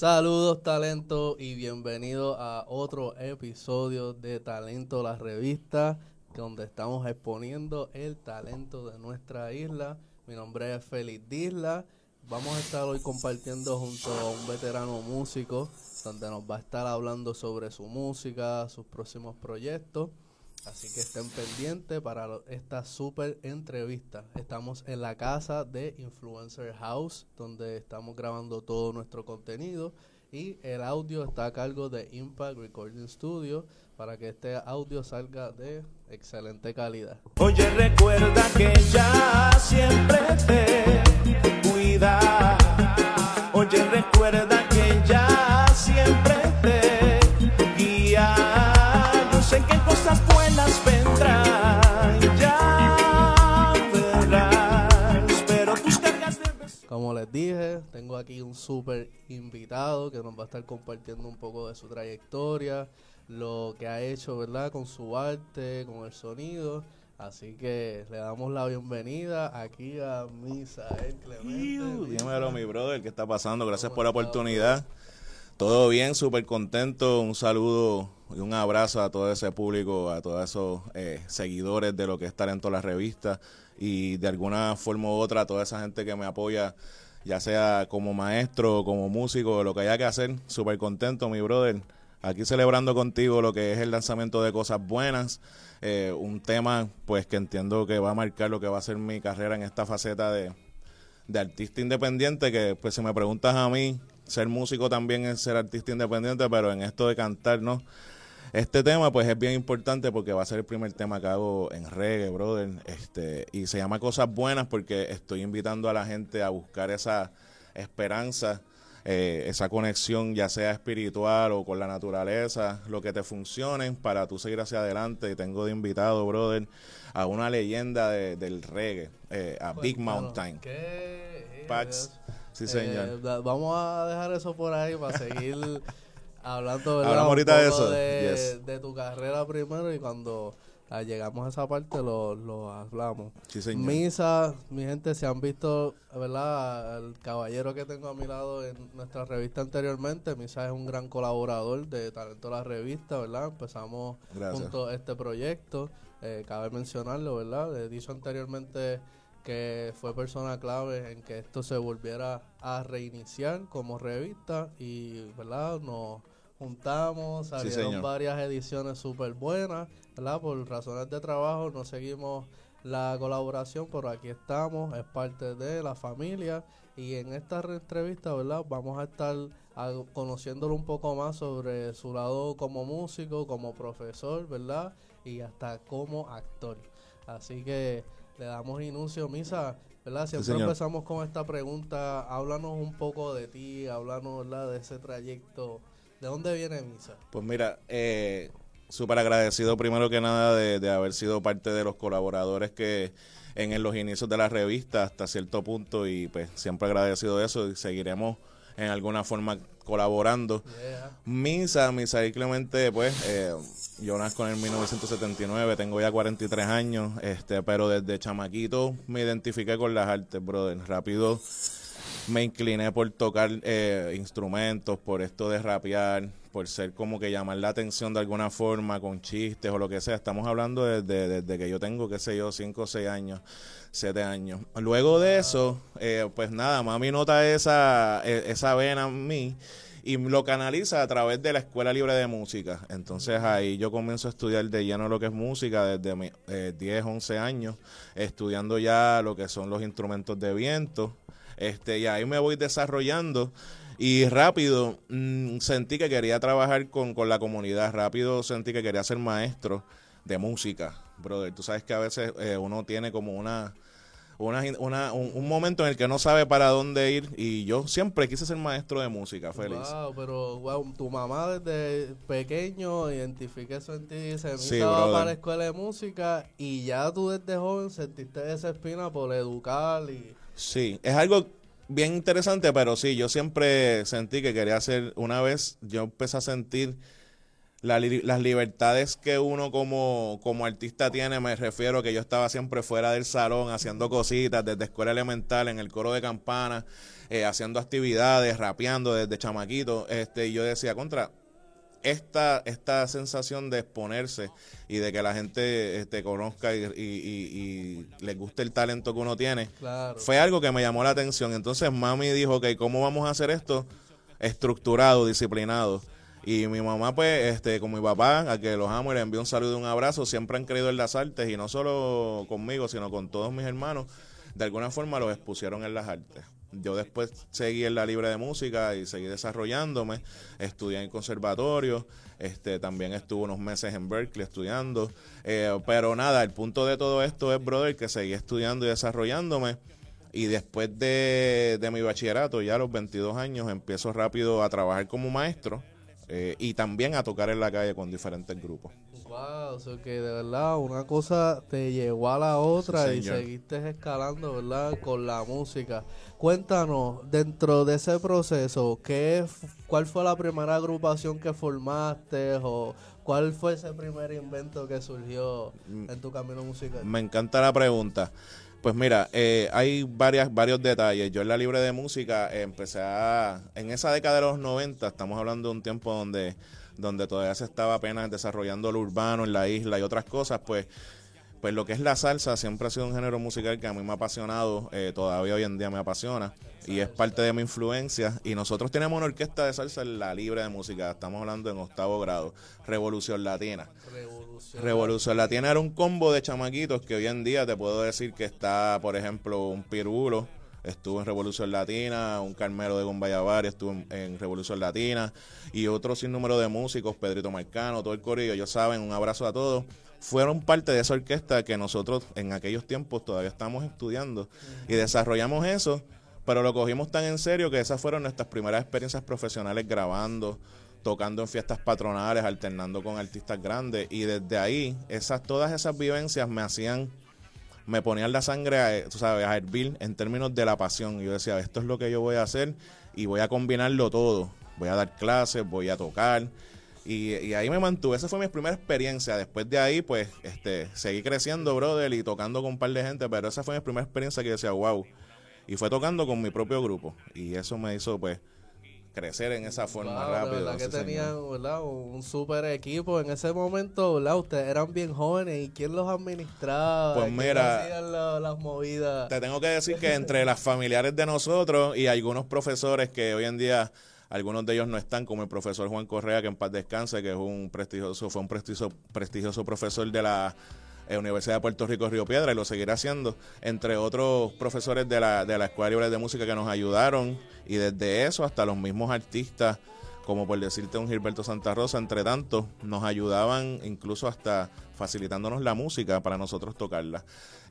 Saludos talento y bienvenido a otro episodio de Talento la revista donde estamos exponiendo el talento de nuestra isla. Mi nombre es Félix Disla. Vamos a estar hoy compartiendo junto a un veterano músico donde nos va a estar hablando sobre su música, sus próximos proyectos. Así que estén pendientes para esta super entrevista. Estamos en la casa de Influencer House, donde estamos grabando todo nuestro contenido. Y el audio está a cargo de Impact Recording Studio para que este audio salga de excelente calidad. Oye, recuerda que ya siempre te cuida. Oye, recuerda que ya siempre te tengo aquí un súper invitado que nos va a estar compartiendo un poco de su trayectoria, lo que ha hecho, ¿verdad? Con su arte, con el sonido. Así que le damos la bienvenida aquí a Misael Clemente. Dímelo, mi brother, ¿qué está pasando? Gracias por la oportunidad. Todo bien, súper contento. Un saludo y un abrazo a todo ese público, a todos esos eh, seguidores de lo que es Talento la Revista y de alguna forma u otra a toda esa gente que me apoya, ya sea como maestro, como músico, lo que haya que hacer. Súper contento, mi brother. Aquí celebrando contigo lo que es el lanzamiento de Cosas Buenas, eh, un tema pues que entiendo que va a marcar lo que va a ser mi carrera en esta faceta de, de artista independiente, que pues si me preguntas a mí, ser músico también es ser artista independiente, pero en esto de cantar, ¿no? Este tema pues es bien importante porque va a ser el primer tema que hago en reggae, brother, este, y se llama Cosas Buenas porque estoy invitando a la gente a buscar esa esperanza, eh, esa conexión ya sea espiritual o con la naturaleza, lo que te funcione para tú seguir hacia adelante. Y tengo de invitado, brother, a una leyenda de- del reggae, eh, a Big Bueno, Mountain. ¿qué Pax. Sí, Eh, señor. da- vamos a dejar eso por ahí para seguir hablando ¿verdad? Hablamos un ahorita de eso. De, Yes. de tu carrera primero y cuando ah, llegamos a esa parte lo, lo hablamos. Sí, señor. Misa, mi gente, se han visto, ¿verdad? El caballero que tengo a mi lado en nuestra revista anteriormente. Misa es un gran colaborador de Talento la Revista, ¿verdad? Empezamos Gracias. junto a este proyecto. Eh, cabe mencionarlo, ¿verdad? Le he dicho anteriormente que fue persona clave en que esto se volviera a reiniciar como revista y, ¿verdad? Nos juntamos, salieron varias ediciones súper buenas, ¿verdad? Por razones de trabajo no seguimos la colaboración, pero aquí estamos, es parte de la familia y en esta re- entrevista, ¿verdad? Vamos a estar conociéndolo un poco más sobre su lado como músico, como profesor, ¿verdad? Y hasta como actor. Así que le damos inicio, Misa, ¿verdad? Siempre empezamos con esta pregunta, háblanos un poco de ti, háblanos, ¿verdad? De ese trayecto. ¿De dónde viene Misa? Pues mira, eh, súper agradecido primero que nada de, de haber sido parte de los colaboradores que en, en los inicios de la revista hasta cierto punto y pues siempre agradecido de eso y seguiremos en alguna forma colaborando. Yeah. Misa, Misael Clemente, pues eh, yo nazco en el 1979, tengo ya 43 años, este, pero desde chamaquito me identifiqué con las artes, brother. Rápido me incliné por tocar eh, instrumentos, por esto de rapear, por ser como que llamar la atención de alguna forma con chistes o lo que sea. Estamos hablando desde, desde que yo tengo, qué sé yo, 5 o 6 años, 7 años. Luego de eso, eh, pues nada, mami nota esa, eh, esa vena en mí y lo canaliza a través de la Escuela Libre de Música. Entonces ahí yo comienzo a estudiar de lleno lo que es música desde mis eh, 10, 11 años, estudiando ya lo que son los instrumentos de viento. Este, y ahí me voy desarrollando y rápido mm, sentí que quería trabajar con, con la comunidad, rápido sentí que quería ser maestro de música, brother. Tú sabes que a veces eh, uno tiene como una, una, una- un, un momento en el que no sabe para dónde ir y yo siempre quise ser maestro de música, Félix. Wow, pero wow, tu mamá desde pequeño identifica eso en ti y dice, Sí, "Misa va brother. para la escuela de música y ya tú desde joven sentiste esa espina por educar y... Sí, es algo bien interesante, pero sí, yo siempre sentí que quería hacer, una vez yo empecé a sentir las libertades que uno como, como artista tiene, me refiero que yo estaba siempre fuera del salón haciendo cositas, desde escuela elemental, en el coro de campana, eh, haciendo actividades, rapeando desde chamaquito, este, y yo decía, contra, esta, esta sensación de exponerse y de que la gente este, conozca y, y, y, y les guste el talento que uno tiene, Claro. fue algo que me llamó la atención. Entonces mami dijo, ok, ¿cómo vamos a hacer esto? Estructurado, disciplinado. Y mi mamá, pues, este, con mi papá, a que los amo y le envío un saludo y un abrazo, siempre han creído en las artes y no solo conmigo, sino con todos mis hermanos. De alguna forma los expusieron en las artes. Yo después seguí en la libre de música y seguí desarrollándome. Estudié en conservatorio. Este, también estuve unos meses en Berkeley estudiando. Eh, pero nada, el punto de todo esto es, brother, que seguí estudiando y desarrollándome. Y después de, de mi bachillerato, ya a los 22 años, empiezo rápido a trabajar como maestro eh, y también a tocar en la calle con diferentes grupos. Wow, o sea que de verdad una cosa te llevó a la otra Sí, y seguiste escalando, ¿verdad? Con la música. Cuéntanos, dentro de ese proceso, ¿qué, ¿cuál fue la primera agrupación que formaste o cuál fue ese primer invento que surgió Mm. en tu camino musical? Me encanta la pregunta. Pues mira, eh, hay varias, varios detalles. Yo en la libre de música empecé a... En esa década de los 90, estamos hablando de un tiempo donde, donde todavía se estaba apenas desarrollando lo urbano en la isla y otras cosas, pues, pues lo que es la salsa siempre ha sido un género musical que a mí me ha apasionado, eh, todavía hoy en día me apasiona y es parte de mi influencia. Y nosotros tenemos una orquesta de salsa en la libre de música, estamos hablando en octavo grado, Revolución Latina. Revolución. Revolución Latina era un combo de chamaquitos que hoy en día te puedo decir que está, por ejemplo, un Pirulo, estuvo en Revolución Latina, un Carmelo de Gombayavari estuvo en, en Revolución Latina y otro sinnúmero de músicos, Pedrito Marcano, todo el corillo, ellos saben, un abrazo a todos. Fueron parte de esa orquesta que nosotros en aquellos tiempos todavía estamos estudiando y desarrollamos eso, pero lo cogimos tan en serio que esas fueron nuestras primeras experiencias profesionales grabando, tocando en fiestas patronales, alternando con artistas grandes y desde ahí esas todas esas vivencias me hacían me ponían la sangre a, tú sabes, a hervir en términos de la pasión y yo decía, esto es lo que yo voy a hacer y voy a combinarlo todo. Voy a dar clases, voy a tocar y, y ahí me mantuve. Esa fue mi primera experiencia. Después de ahí, pues, este, seguí creciendo, brother, y tocando con un par de gente, pero esa fue mi primera experiencia que decía, wow. Y fue tocando con mi propio grupo. Y eso me hizo, pues, crecer en esa forma Wow, rápido. verdad que tenían ¿verdad? un super equipo en ese momento, ¿verdad? Ustedes eran bien jóvenes y quién los administraba, Pues ¿Quién mira, hacían la- las movidas. Te tengo que decir que entre las familiares de nosotros y algunos profesores que hoy en día algunos de ellos no están, como el profesor Juan Correa, que en paz descanse, que es un prestigioso, fue un prestigioso, prestigioso profesor de la eh, Universidad de Puerto Rico Río Piedra y lo seguirá haciendo, entre otros profesores de la, de la Escuela Libre de Música que nos ayudaron y desde eso hasta los mismos artistas, como por decirte un Gilberto Santa Rosa, entre tantos, nos ayudaban incluso hasta facilitándonos la música para nosotros tocarla.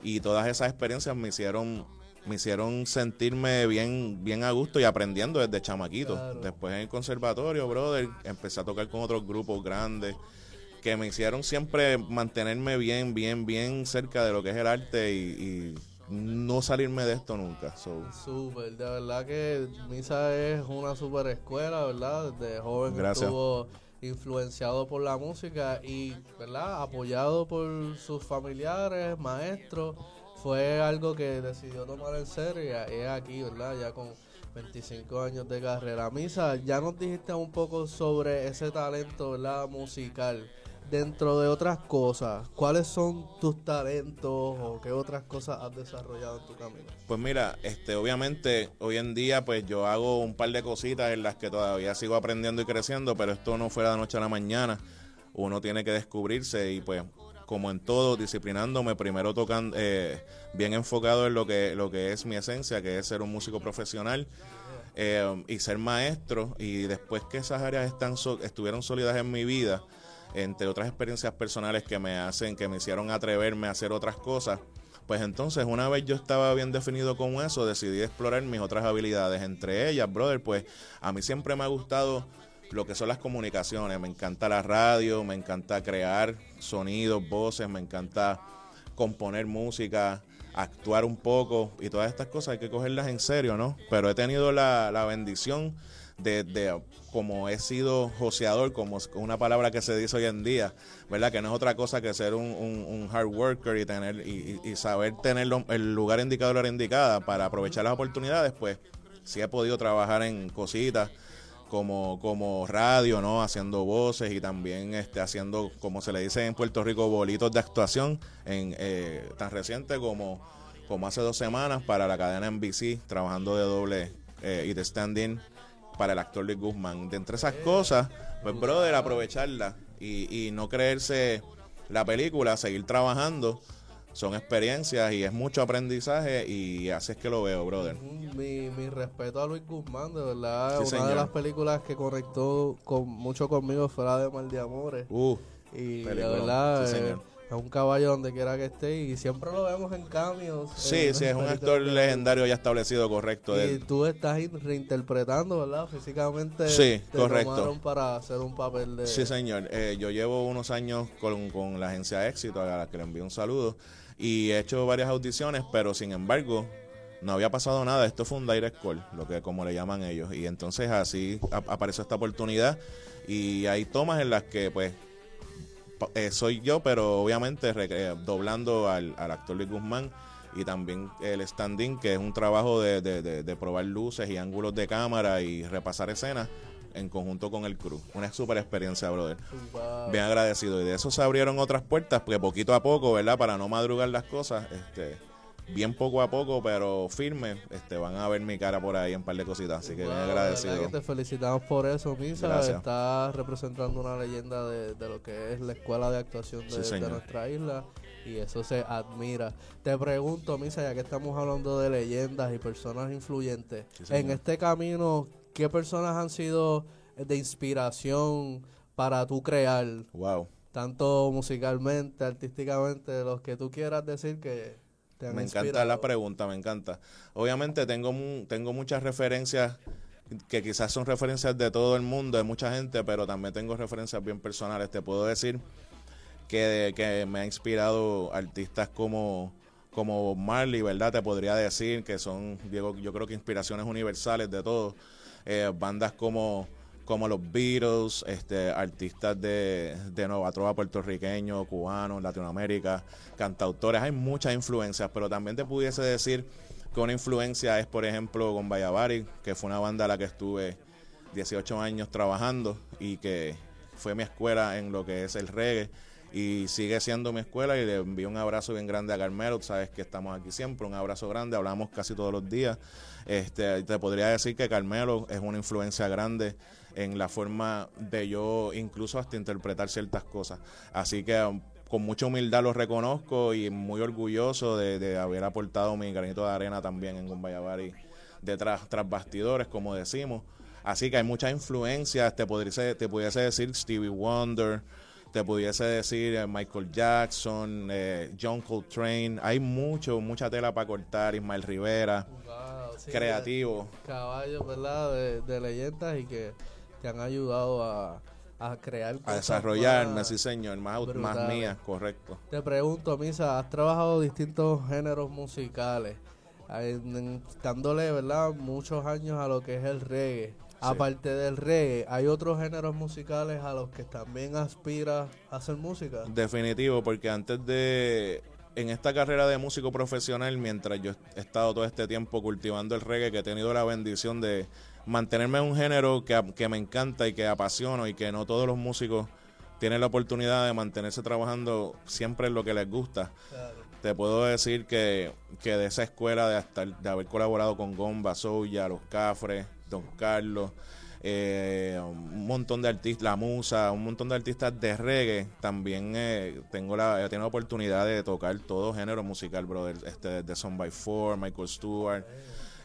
Y todas esas experiencias me hicieron me hicieron sentirme bien bien a gusto y aprendiendo desde chamaquito. Claro. Después en el conservatorio, brother, empecé a tocar con otros grupos grandes que me hicieron siempre mantenerme bien, bien, bien cerca de lo que es el arte y, y no salirme de esto nunca. So, Súper, de verdad que Misa es una super escuela, ¿verdad? Desde joven Gracias. estuvo influenciado por la música y, ¿verdad? Apoyado por sus familiares, maestros. Fue algo que decidió tomar en serio y es aquí, ¿verdad? Ya con 25 años de carrera. Misa, ya nos dijiste un poco sobre ese talento, ¿verdad? Musical. Dentro de otras cosas, ¿cuáles son tus talentos o qué otras cosas has desarrollado en tu camino? Pues mira, este, obviamente hoy en día pues yo hago un par de cositas en las que todavía sigo aprendiendo y creciendo, pero esto no fue de noche a la mañana. Uno tiene que descubrirse y pues como en todo, disciplinándome, primero tocando, eh, bien enfocado en lo que, lo que es mi esencia, que es ser un músico profesional eh, y ser maestro. Y después que esas áreas están so- estuvieron sólidas en mi vida, entre otras experiencias personales que me hacen, que me hicieron atreverme a hacer otras cosas, pues entonces una vez yo estaba bien definido con eso, decidí explorar mis otras habilidades. Entre ellas, brother, pues a mí siempre me ha gustado lo que son las comunicaciones. Me encanta la radio, me encanta crear sonidos, voces, me encanta componer música, actuar un poco y todas estas cosas hay que cogerlas en serio, ¿no? Pero he tenido la, la bendición de, de como he sido joseador, como una palabra que se dice hoy en día, ¿verdad? Que no es otra cosa que ser un, un- hard worker y tener y, y- saber tener lo- el lugar indicado, la hora indicada para aprovechar las oportunidades, pues sí he podido trabajar en cositas como, como radio, ¿no? Haciendo voces y también este, haciendo, como se le dice en Puerto Rico, bolitos de actuación, en eh, tan reciente como, como hace dos semanas para la cadena NBC, trabajando de doble eh, y de stand-in para el actor Luis Guzmán. De entre esas cosas, pues, brother, aprovecharla y, y no creerse la película, seguir trabajando. Son experiencias y es mucho aprendizaje y así es que lo veo, brother. Mi, mi respeto a Luis Guzmán, de verdad. Sí, una señor. de las películas que conectó con, mucho conmigo fue la de Mal de Amores. Uh, Y de verdad, sí, eh, señor. Es un caballo donde quiera que esté y siempre lo vemos en cambios. sí, sí, es un actor legendario ya establecido, correcto. Y tú estás in- reinterpretando, ¿verdad? Físicamente. Sí, te correcto. tomaron para hacer un papel de. Sí, señor. Eh, yo llevo unos años con, con la agencia Éxito, a la que le envío un saludo, y he hecho varias audiciones, pero sin embargo, no había pasado nada. Esto fue un direct call, lo que como le llaman ellos. Y entonces así ap- apareció esta oportunidad, y hay tomas en las que, pues, eh, soy yo, pero obviamente re- eh, doblando al, al actor Luis Guzmán. Y también el standing, que es un trabajo de, de- de- de probar luces y ángulos de cámara y repasar escenas en conjunto con el crew. Una super experiencia, brother. Wow. Bien agradecido. Y de eso se abrieron otras puertas, porque poquito a poco, ¿verdad? Para no madrugar las cosas, este, bien poco a poco, pero firme, este, van a ver mi cara por ahí en un par de cositas. Así que bien Wow, de agradecido. que te felicitamos por eso, Misa. Gracias. Estás representando una leyenda de, de lo que es la escuela de actuación de, Sí, de señor. nuestra isla y eso se admira. Te pregunto, Misa, ya que estamos hablando de leyendas y personas influyentes, Sí, en este camino, ¿qué personas han sido de inspiración para tú crear, Wow. tanto musicalmente, artísticamente, los que tú quieras decir que te han Me encanta la pregunta, me encanta. Obviamente tengo, tengo muchas referencias que quizás son referencias de todo el mundo, de mucha gente, pero también tengo referencias bien personales. Te puedo decir que, que me ha inspirado artistas como, como Marley, ¿verdad? Te podría decir que son, Diego, yo creo que inspiraciones universales de todos. Eh, bandas como, como los Beatles, este, artistas de, de Nueva Trova puertorriqueños, cubanos, Latinoamérica, cantautores. Hay muchas influencias, pero también te pudiese decir que una influencia es, por ejemplo, con Bayavari, que fue una banda a la que estuve 18 años trabajando y que fue mi escuela en lo que es el reggae y sigue siendo mi escuela y le envío un abrazo bien grande a Carmelo, sabes que estamos aquí siempre, un abrazo grande, hablamos casi todos los días. Este, te podría decir que Carmelo es una influencia grande en la forma de yo incluso hasta interpretar ciertas cosas. Así que um, con mucha humildad lo reconozco y muy orgulloso de, de haber aportado mi granito de arena también en Gumbayabari detrás tras bastidores, como decimos. Así que hay muchas influencias, te pudiese, te pudiese decir Stevie Wonder, te pudiese decir eh, Michael Jackson, eh, John Coltrane, hay mucho, mucha tela para cortar, Ismael Rivera, Wow, sí, creativo. caballos, ¿verdad? De, de leyendas y que te han ayudado a, a crear A desarrollarme, más. sí señor, más, más brutales. mía, correcto. Te pregunto, Misa, has trabajado distintos géneros musicales, dándole, ¿verdad? Muchos años a lo que es el reggae. Aparte del reggae, ¿hay otros géneros musicales a los que también aspiras a hacer música? Definitivo, porque antes de. En esta carrera de músico profesional, mientras yo he estado todo este tiempo cultivando el reggae, que he tenido la bendición de mantenerme en un género que, que me encanta y que apasiono y que no todos los músicos tienen la oportunidad de mantenerse trabajando siempre en lo que les gusta. Te puedo decir que, que de esa escuela de, hasta, de haber colaborado con Gomba, Soya, Los Cafres, Don Carlos, eh, un montón de artistas, La Musa, un montón de artistas de reggae, también eh, tengo la, he la oportunidad de tocar todo género musical, brother, este, de Son by Four, Michael Stewart,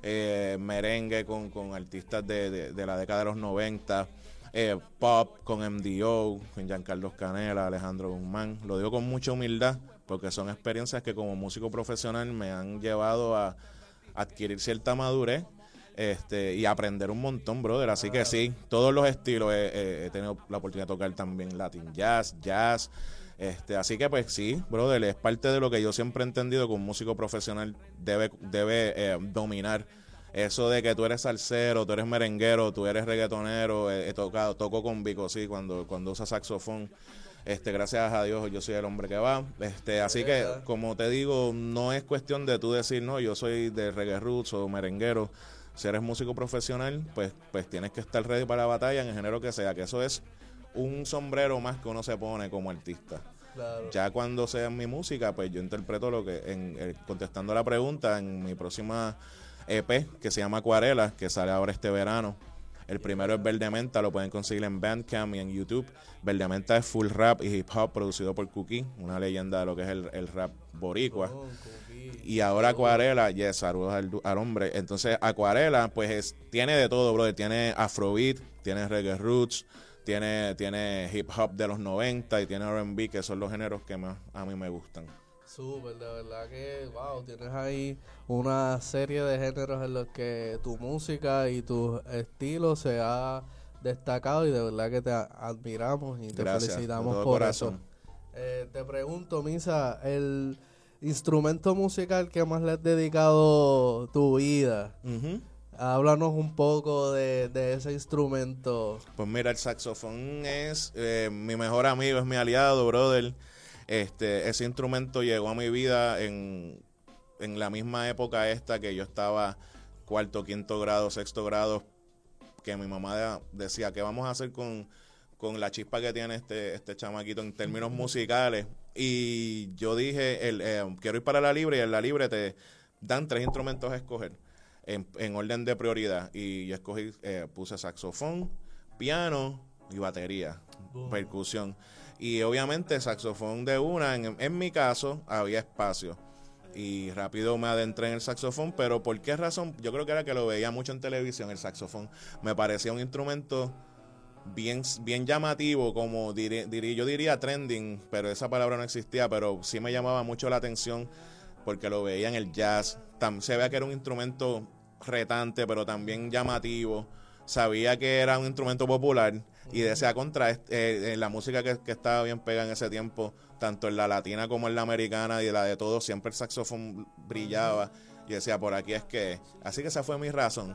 eh, merengue con, con artistas de, de- de la década de los 90, eh, pop con MDO, con Giancarlo Canela, Alejandro Guzmán. Lo digo con mucha humildad porque son experiencias que como músico profesional me han llevado a adquirir cierta madurez este y aprender un montón, brother. Así que sí, todos los estilos he, he- he tenido la oportunidad de tocar también Latin Jazz, Jazz. Este, así que pues sí, brother, es parte de lo que yo siempre he entendido que un músico profesional debe, debe eh, dominar Eso de que tú eres salsero, tú eres merenguero, tú eres reggaetonero, he, he tocado, toco con Vico, sí, cuando, cuando usa saxofón. Este, gracias a Dios, yo soy el hombre que va. Este, así que, como te digo, no es cuestión de tú decir, no, yo soy de reggae roots o merenguero. Si eres músico profesional, pues, pues tienes que estar ready para la batalla en el género que sea, que eso es un sombrero más que uno se pone como artista. Claro. Ya cuando sea mi música, pues yo interpreto lo que, en, eh, contestando la pregunta, en mi próxima EP, que se llama Acuarela, que sale ahora este verano. El primero es Verde Menta, lo pueden conseguir en Bandcamp y en YouTube. Verde Menta es full rap y hip hop producido por Cookie, una leyenda de lo que es el, el rap boricua. Oh. Y ahora Acuarela, yes, saludos al, al hombre. Entonces, Acuarela, pues es- tiene de todo, brother. Tiene Afrobeat, tiene reggae roots, tiene, tiene hip hop de los 90 y tiene RB, que son los géneros que más a mí me gustan. Súper, de verdad que, wow, tienes ahí una serie de géneros en los que tu música y tu estilo se ha destacado y de verdad que te admiramos y te Gracias, felicitamos por corazón. eso. Eh, te pregunto, Misa, el instrumento musical que más le has dedicado tu vida, háblanos un poco de, de ese instrumento. Pues mira, el saxofón es eh, mi mejor amigo, es mi aliado, brother. Este, ese instrumento llegó a mi vida en, en la misma época esta que yo estaba cuarto, quinto grado, sexto grado, que mi mamá de- decía, ¿qué vamos a hacer con, con la chispa que tiene este, este chamaquito en términos musicales? Y yo dije, el, eh, quiero ir para la libre y en la libre te dan tres instrumentos a escoger en, en orden de prioridad. Y yo escogí, eh, puse saxofón, piano y batería, percusión. Y obviamente saxofón de una, en, en mi caso había espacio. Y rápido me adentré en el saxofón, pero ¿por qué razón? Yo creo que era que lo veía mucho en televisión, el saxofón. Me parecía un instrumento bien, bien llamativo, como diré- diría, yo diría trending, pero esa palabra no existía, pero sí me llamaba mucho la atención porque lo veía en el jazz. Tam- se veía que era un instrumento retante, pero también llamativo. Sabía que era un instrumento popular y decía contra eh, eh, la música que, que estaba bien pegada en ese tiempo, tanto en la latina como en la americana y la de todos, siempre el saxofón brillaba. Y decía, por aquí es que. Así que esa fue mi razón.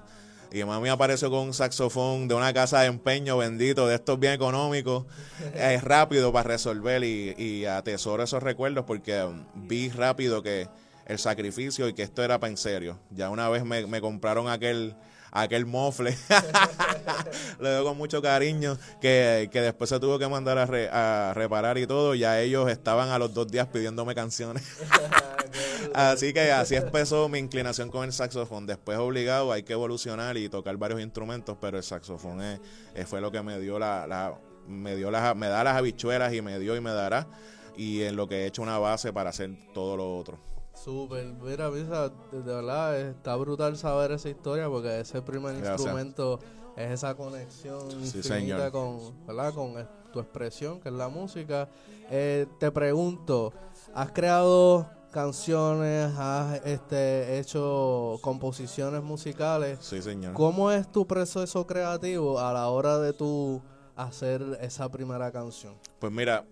Y mami apareció con un saxofón de una casa de empeño bendito, de estos bien económicos, es rápido para resolver y, y atesoro esos recuerdos porque um, vi rápido que el sacrificio y que esto era para en serio. Ya una vez me, me compraron aquel aquel mofle, le doy con mucho cariño, que, que después se tuvo que mandar a, re- a reparar y todo, ya ellos estaban a los dos días pidiéndome canciones. Así que así empezó mi inclinación con el saxofón. Después obligado hay que evolucionar y tocar varios instrumentos, pero el saxofón es, es- fue lo que me dio la, la- me dio las me da las habichuelas y me dio y me dará y en lo que he hecho una base para hacer todo lo otro. Súper, mira, Misa, de verdad está brutal saber esa historia porque ese primer Gracias. instrumento es esa conexión Sí, infinita con, ¿verdad? con eh, tu expresión, que es la música. Eh, te pregunto, ¿has creado canciones, has este, hecho composiciones musicales? Sí, señor. ¿Cómo es tu proceso creativo a la hora de tú hacer esa primera canción? Pues mira,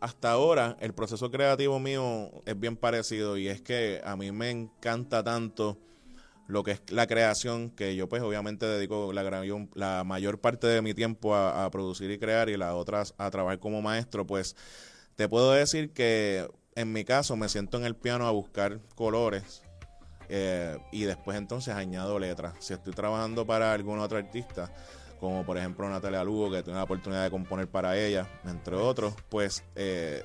hasta ahora el proceso creativo mío es bien parecido y es que a mí me encanta tanto lo que es la creación, que yo pues obviamente dedico la, la mayor parte de mi tiempo a, a producir y crear y las otras a trabajar como maestro, pues te puedo decir que en mi caso me siento en el piano a buscar colores eh, y después entonces añado letras. Si estoy trabajando para algún otro artista, como por ejemplo Natalia Lugo, que tuve la oportunidad de componer para ella, entre otros, pues eh,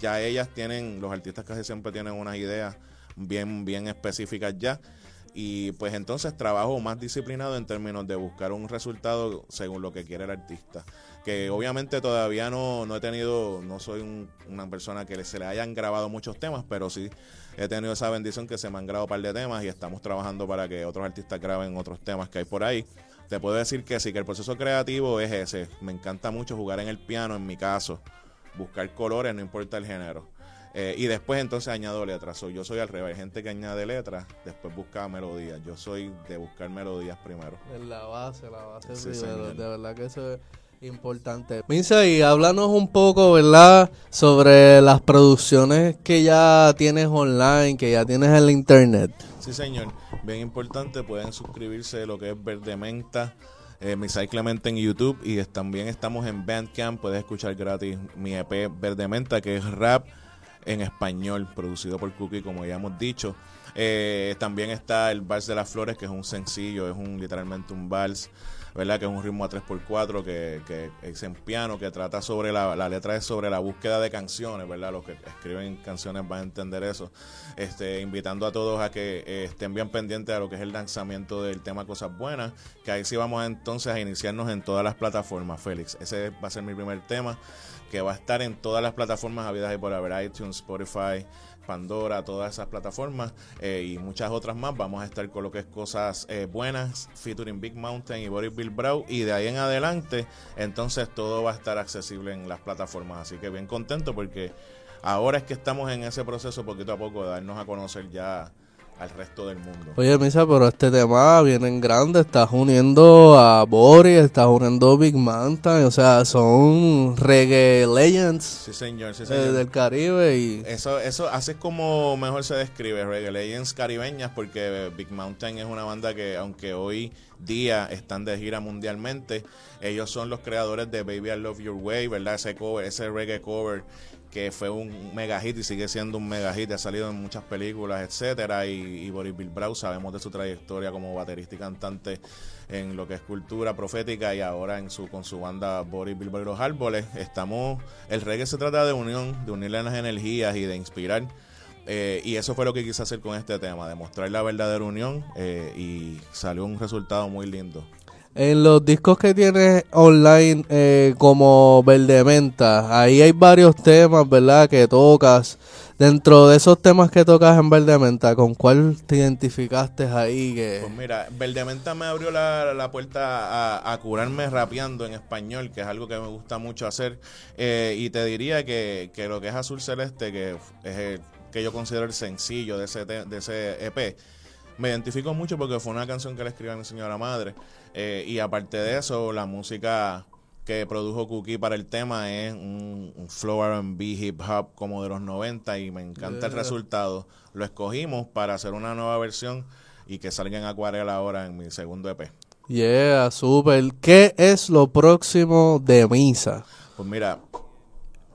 ya ellas tienen, los artistas casi siempre tienen unas ideas bien, bien específicas ya. Y pues entonces trabajo más disciplinado en términos de buscar un resultado según lo que quiere el artista. Que obviamente todavía no, no he tenido, no soy un- una persona que se le hayan grabado muchos temas, pero sí he tenido esa bendición que se me han grabado un par de temas y estamos trabajando para que otros artistas graben otros temas que hay por ahí. Te puedo decir que sí, que el proceso creativo es ese. Me encanta mucho jugar en el piano, en mi caso, buscar colores, no importa el género. Eh, y después entonces añado letras. So, yo soy al revés. Hay gente que añade letras, después busca melodías. Yo soy de buscar melodías primero. Es la base, la base Sí, primero. señor. De verdad que eso es importante. Misa, y háblanos un poco, ¿verdad? Sobre las producciones que ya tienes online, que ya tienes en la internet. Sí, señor. Bien importante, pueden suscribirse a lo que es Verde Menta, eh, Misai Clemente en YouTube y también estamos en Bandcamp. Puedes escuchar gratis mi EP Verde Menta, que es rap en español, producido por Cookie, como ya hemos dicho. Eh, también está el Vals de las Flores, que es un sencillo, es un literalmente un vals, ¿verdad? Que es un ritmo a 3x4, que, que es en piano, que trata sobre la, la letra es sobre la búsqueda de canciones, ¿verdad? Los que escriben canciones van a entender eso. Este, invitando a todos a que eh, estén bien pendientes a lo que es el lanzamiento del tema Cosas Buenas, que ahí sí vamos entonces a iniciarnos en todas las plataformas, Félix. Ese va a ser mi primer tema, que va a estar en todas las plataformas habidas y por haber, iTunes, Spotify, Pandora, todas esas plataformas eh, y muchas otras más. Vamos a estar con lo que es cosas eh, buenas, featuring Big Mountain y Boris Bill Brown. Y de ahí en adelante, entonces todo va a estar accesible en las plataformas. Así que bien contento porque ahora es que estamos en ese proceso poquito a poco de darnos a conocer ya al resto del mundo. Oye, Misa, pero este tema viene en grande. Estás uniendo a Boris, estás uniendo a Big Mountain. O sea, son reggae legends Sí, señor, sí, eh, señor. del Caribe. y Eso, eso, así es como mejor se describe Reggae Legends caribeñas, porque Big Mountain es una banda que, aunque hoy día están de gira mundialmente, ellos son los creadores de Baby I Love Your Way, ¿verdad? Ese cover, ese reggae cover que fue un mega hit y sigue siendo un mega hit, ha salido en muchas películas, etcétera, y, y Boris Bill Brown, sabemos de su trayectoria como baterista y cantante en lo que es cultura profética y ahora en su con su banda Boris Bill Brown y los Árboles. Estamos, el reggae se trata de unión, de unirle las energías y de inspirar. eh, y eso fue lo que quise hacer con este tema, demostrar la verdadera unión eh, y salió un resultado muy lindo. En los discos que tienes online eh, como Verde Menta, ahí hay varios temas, ¿verdad? Que tocas. Dentro de esos temas que tocas en Verde Menta, ¿con cuál te identificaste ahí? Que... Pues mira, Verdementa me abrió la, la puerta a, a curarme rapeando en español, que es algo que me gusta mucho hacer. Eh, y te diría que, que lo que es Azul Celeste, que es el que yo considero el sencillo de ese, de ese EP, me identifico mucho porque fue una canción que le escribí a mi señora madre. Eh, y aparte de eso, la música que produjo Cookie para el tema es un, un flow RB hip hop como de los 90 y me encanta el resultado. Lo escogimos para hacer una nueva versión y que salga en acuarela ahora en mi segundo EP. Yeah, super. ¿Qué es lo próximo de Misa? Pues mira,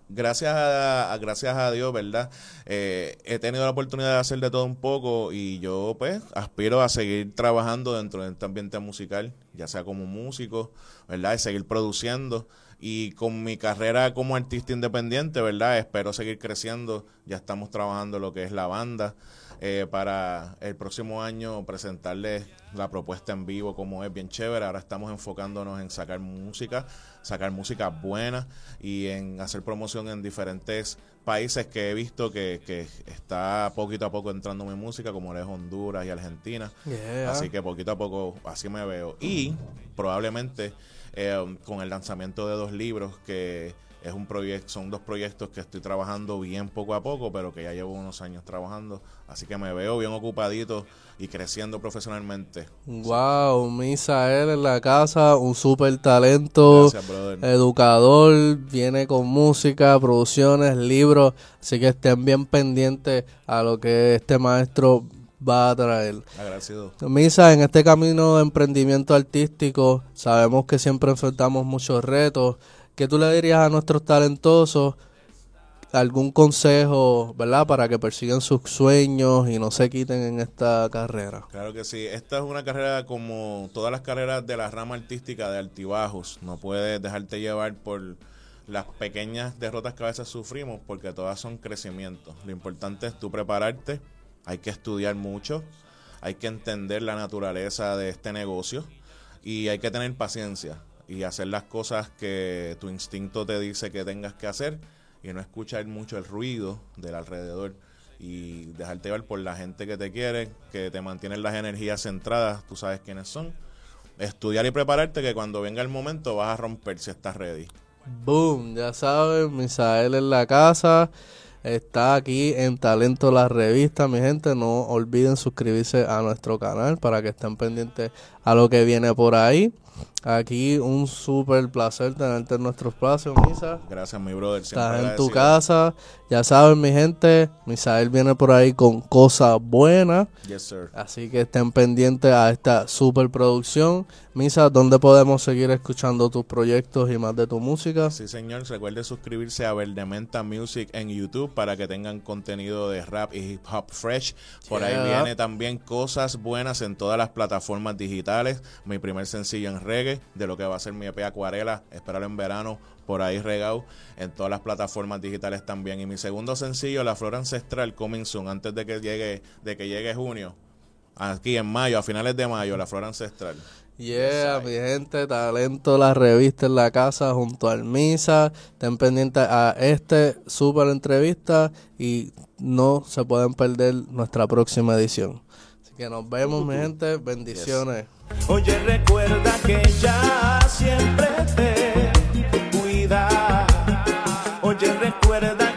gracias a, gracias a Dios, ¿verdad? Eh, he tenido la oportunidad de hacer de todo un poco y yo pues aspiro a seguir trabajando dentro de este ambiente musical, ya sea como músico, ¿verdad? Y seguir produciendo. Y con mi carrera como artista independiente, ¿verdad? Espero seguir creciendo. Ya estamos trabajando lo que es la banda. Eh, para el próximo año presentarles la propuesta en vivo como es bien chévere. Ahora estamos enfocándonos en sacar música, sacar música buena y en hacer promoción en diferentes países que he visto que, que está poquito a poco entrando mi música, como es Honduras y Argentina. Yeah. Así que poquito a poco así me veo. Y probablemente eh, con el lanzamiento de dos libros que es un proyecto, son dos proyectos que estoy trabajando bien poco a poco, pero que ya llevo unos años trabajando. Así que me veo bien ocupadito y creciendo profesionalmente. Wow, Misael en la casa, un super talento, Gracias, educador, viene con música, producciones, libros, así que estén bien pendientes a lo que este maestro va a traer. Agradecido. Misa, en este camino de emprendimiento artístico, sabemos que siempre enfrentamos muchos retos. ¿Qué tú le dirías a nuestros talentosos? ¿Algún consejo, verdad, para que persigan sus sueños y no se quiten en esta carrera? Claro que sí. Esta es una carrera como todas las carreras de la rama artística de altibajos. No puedes dejarte llevar por las pequeñas derrotas que a veces sufrimos porque todas son crecimientos. Lo importante es tú prepararte. Hay que estudiar mucho. Hay que entender la naturaleza de este negocio. Y hay que tener paciencia y hacer las cosas que tu instinto te dice que tengas que hacer y no escuchar mucho el ruido del alrededor y dejarte llevar por la gente que te quiere, que te mantienen las energías centradas, tú sabes quiénes son. Estudiar y prepararte que cuando venga el momento vas a romper si estás ready. Boom, ya saben, Misael en la casa. Está aquí en Talento la revista, mi gente. No olviden suscribirse a nuestro canal para que estén pendientes a lo que viene por ahí. Aquí un súper placer tenerte en nuestro espacio, Misa. Gracias, mi brother. Siempre Estás en tu casa. Ya saben, mi gente, Misael viene por ahí con cosas buenas. Yes, sir. Así que estén pendientes a esta super producción. Misa, ¿dónde podemos seguir escuchando tus proyectos y más de tu música? Sí, señor. Recuerde suscribirse a Verdementa Music en YouTube para que tengan contenido de rap y hip hop fresh. Por ahí Yeah. viene también cosas buenas en todas las plataformas digitales. Mi primer sencillo en reggae, de lo que va a ser mi EP Acuarela. Esperarlo en verano, por ahí regado. En todas las plataformas digitales también. Y mi segundo sencillo, La Flor Ancestral, Coming Soon, antes de que llegue, de que llegue junio. Aquí en mayo, a finales de mayo, La Flor Ancestral. Yeah, mi gente, talento, la revista en la casa junto al Misa. Estén pendientes a este super entrevista y no se pueden perder nuestra próxima edición. Que nos vemos, mi gente. Bendiciones. Oye, recuerda que ella siempre te cuida. Oye, recuerda